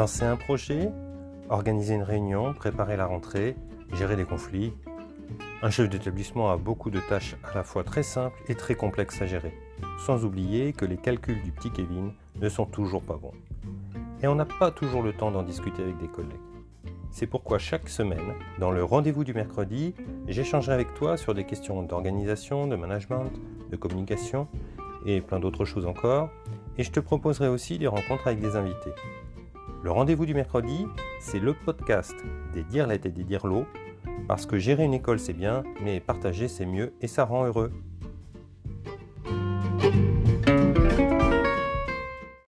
Lancer un projet, organiser une réunion, préparer la rentrée, gérer des conflits. Un chef d'établissement a beaucoup de tâches à la fois très simples et très complexes à gérer, sans oublier que les calculs du petit Kevin ne sont toujours pas bons. Et on n'a pas toujours le temps d'en discuter avec des collègues. C'est pourquoi chaque semaine, dans le rendez-vous du mercredi, j'échangerai avec toi sur des questions d'organisation, de management, de communication et plein d'autres choses encore, et je te proposerai aussi des rencontres avec des invités. Le rendez-vous du mercredi, c'est le podcast des Dirlettes et des Dirlots, parce que gérer une école c'est bien, mais partager c'est mieux et ça rend heureux.